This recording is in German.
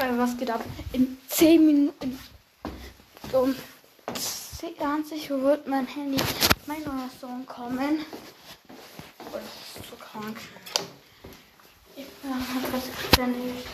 Weil was geht ab? In 10 Minuten. Um 20 Uhr wird mein Handy, mein neuer Song kommen. Oh, das ist so krank. Ich bin gerade ständig.